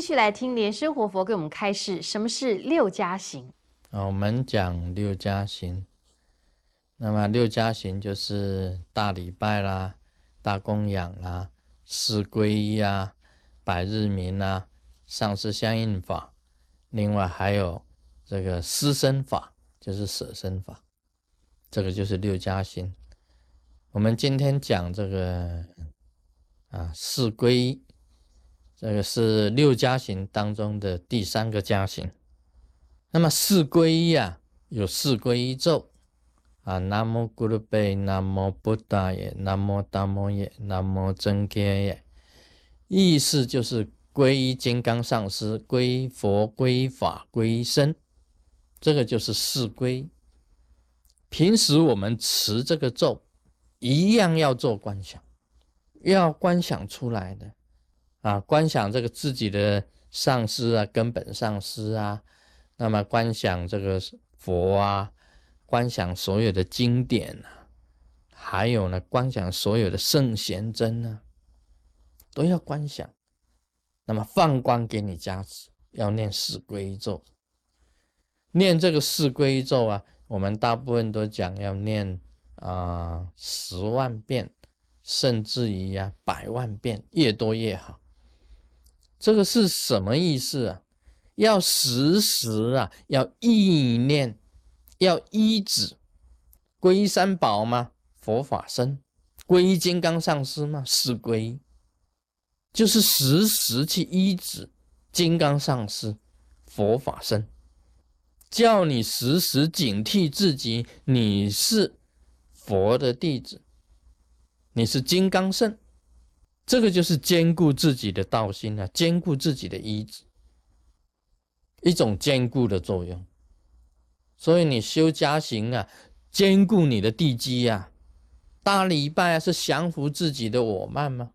继续来听莲生活佛给我们开示，什么是六加行？啊，我们讲六加行，那么六加行就是大礼拜啦、大供养啦、四皈依啊、百日明啊、上师相应法，另外还有这个施身法，就是舍身法，这个就是六加行。我们今天讲这个啊四皈依。这个是六加行当中的第三个加行。那么四皈依啊，有四皈依咒啊，南无咕噜贝，南无布达耶，南无达摩耶，南无真伽耶。意思就是皈依金刚上师，皈依佛，皈法，皈依僧。这个就是四皈。平时我们持这个咒，一样要做观想，要观想出来的。啊，观想这个自己的上师啊，根本上师啊，那么观想这个佛啊，观想所有的经典啊，还有呢，观想所有的圣贤真啊，都要观想。那么放光给你加持，要念四归咒。念这个四归咒啊，我们大部分都讲要念啊十万遍，甚至于啊百万遍，越多越好。这个是什么意思啊？要时时啊，要意念，要依止，皈依三宝吗？佛法僧，皈依金刚上师吗？是皈依，就是时时去依止金刚上师、佛法僧，叫你时时警惕自己，你是佛的弟子，你是金刚圣。这个就是兼顾自己的道心啊，兼顾自己的意志，一种兼顾的作用。所以你修家行啊，兼顾你的地基呀；大礼拜啊，是降服自己的我慢吗？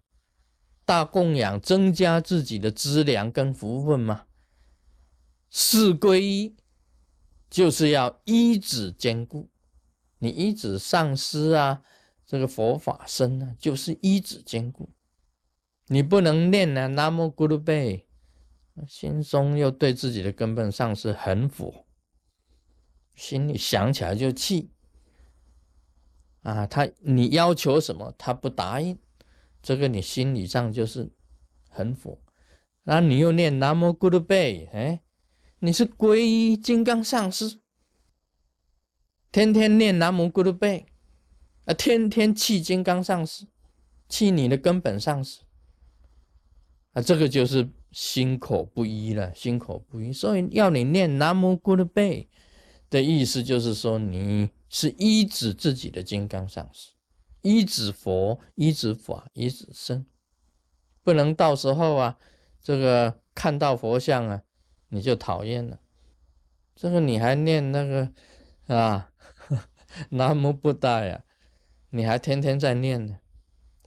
大供养增加自己的资粮跟福分吗？四皈依就是要一指兼顾，你一指上师啊，这个佛法僧呢，就是一指兼顾。你不能念呢，南无咕噜贝，心中又对自己的根本上是很佛，心里想起来就气啊！他你要求什么，他不答应，这个你心理上就是很佛。那你又念南无咕噜贝，哎，你是皈依金刚上师，天天念南无咕噜贝，啊，天天气金刚上师，气你的根本上师。啊，这个就是心口不一了，心口不一，所以要你念南无咕噜贝的意思，就是说你是依止自己的金刚上师，依止佛，依止法，依止身，不能到时候啊，这个看到佛像啊，你就讨厌了，这个你还念那个啊，南无布达呀，你还天天在念呢。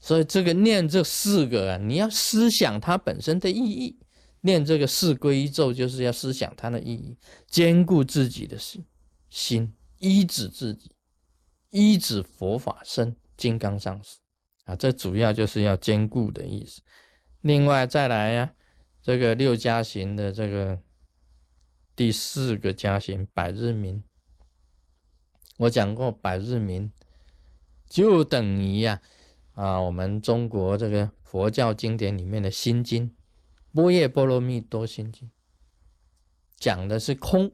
所以这个念这四个啊，你要思想它本身的意义。念这个四皈依咒，就是要思想它的意义，兼顾自己的心，心依止自己，依止佛法身金刚上师啊。这主要就是要兼顾的意思。另外再来呀，这个六加行的这个第四个加行百日明，我讲过百日明就等于呀。啊我们中国这个佛教经典里面的心经《波叶波罗蜜多心经》，讲的是空，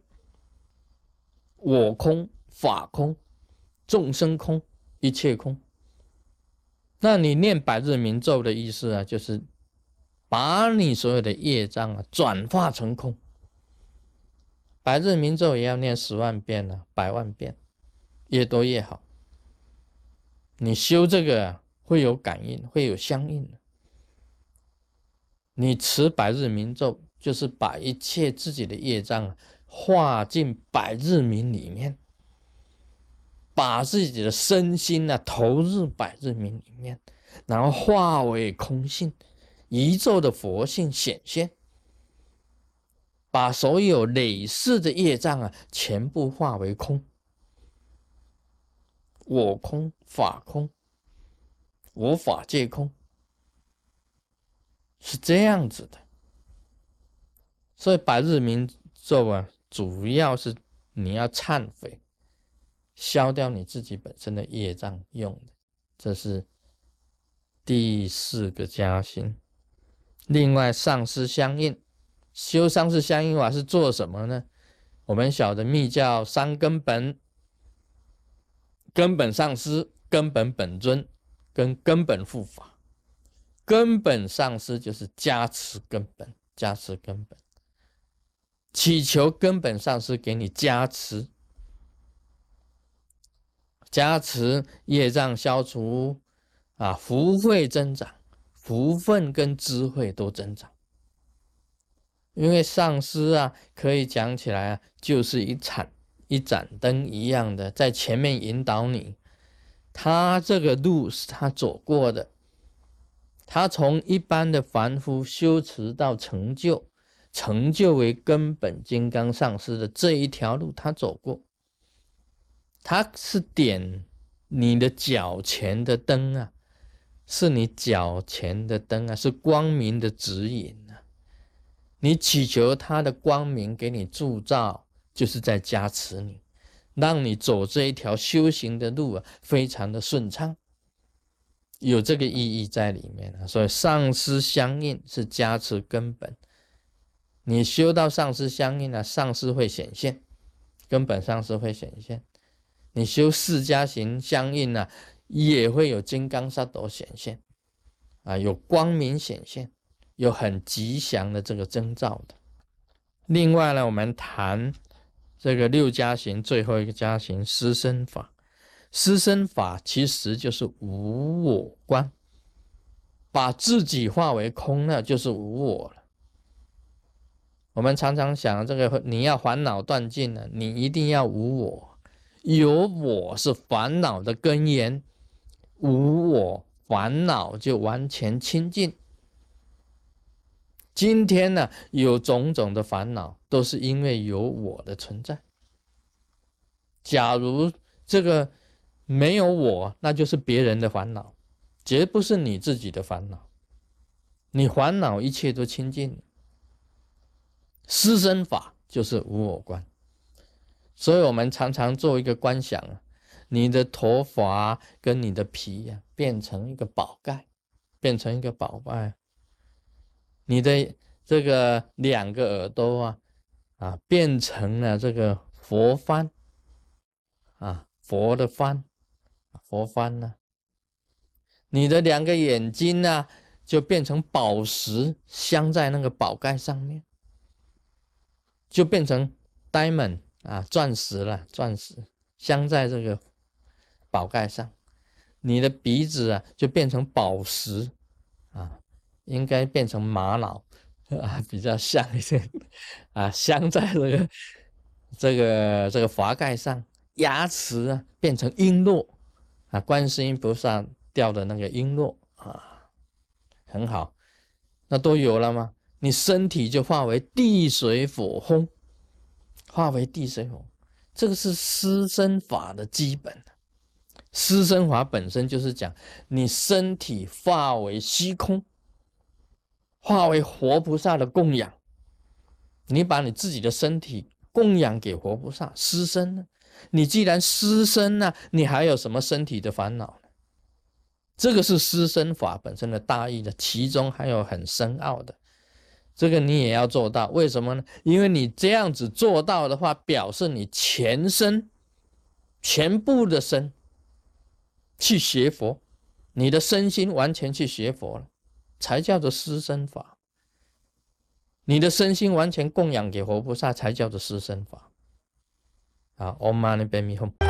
我空，法空，众生空，一切空。那你念百日明咒的意思啊，就是把你所有的业障啊转化成空。百日明咒也要念十万遍呢，百万遍，越多越好。你修这个啊。会有感应，会有相应的。你持百日明咒，就是把一切自己的业障化进百日明里面，把自己的身心呢投入百日明里面，然后化为空性，宇宙的佛性显现，把所有累世的业障啊全部化为空，我空，法空。无法界空，是这样子的。所以百日明咒啊，主要是你要忏悔，消掉你自己本身的业障用的。这是第四个加薪。另外，上师相应，修上师相应法是做什么呢？我们晓得密教三根本：根本上师、根本本尊跟根本护法。根本上师就是加持根本，加持根本，祈求根本上师给你加持。加持业障消除，啊，福慧增长，福分跟智慧都增长。因为上师啊，可以讲起来啊，就是一盏一盏灯一样的，在前面引导你。他这个路是他走过的，他从一般的凡夫修持到成就，成就为根本金刚上师的这一条路，他走过。他是点你的脚前的灯啊，是你脚前的灯啊，是光明的指引啊。你祈求他的光明给你铸造，就是在加持你，让你走这一条修行的路啊，非常的顺畅，有这个意义在里面啊。所以上师相应是加持根本，你修到上师相应了，上师会显现，根本上师会显现。你修四加行相应呢，也会有金刚萨埵显现，啊，有光明显现，有很吉祥的这个征兆的。另外呢，我们谈这个六加行最后一个加行失身法，失身法其实就是无我观，把自己化为空了，就是无我了。我们常常想，这个你要烦恼断尽了，你一定要无我。有我是烦恼的根源，无我烦恼就完全清净。今天呢，有种种的烦恼，都是因为有我的存在。假如这个没有我，那就是别人的烦恼，绝不是你自己的烦恼。你烦恼，一切都清净。失身法就是无我观。所以，我们常常做一个观想啊，你的头发跟你的皮呀，变成一个宝盖，变成一个宝盖；你的这个两个耳朵啊，啊，变成了这个佛幡啊，佛的幡，佛幡呢；你的两个眼睛呢，就变成宝石镶在那个宝盖上面，就变成 diamond。啊，钻石了，钻石镶在这个宝盖上，你的鼻子啊就变成宝石啊，应该变成玛瑙啊，比较像一些啊，镶在这个这个这个华盖上，牙齿啊变成璎珞啊，观世音菩萨掉的那个璎珞啊，很好，那都有了吗？你身体就化为地水火风。化为地水火，这个是施身法的基本。施身法本身就是讲你身体化为虚空，化为活菩萨的供养。你把你自己的身体供养给活菩萨，施身呢？你既然施身呢，你还有什么身体的烦恼呢？这个是施身法本身的大意的，其中还有很深奥的。这个你也要做到，为什么呢？因为你这样子做到的话，表示你全身、全部的身去学佛，你的身心完全去学佛了，才叫做施身法。你的身心完全供养给活菩萨，才叫做施身法。啊，Om Mani Padme Hum。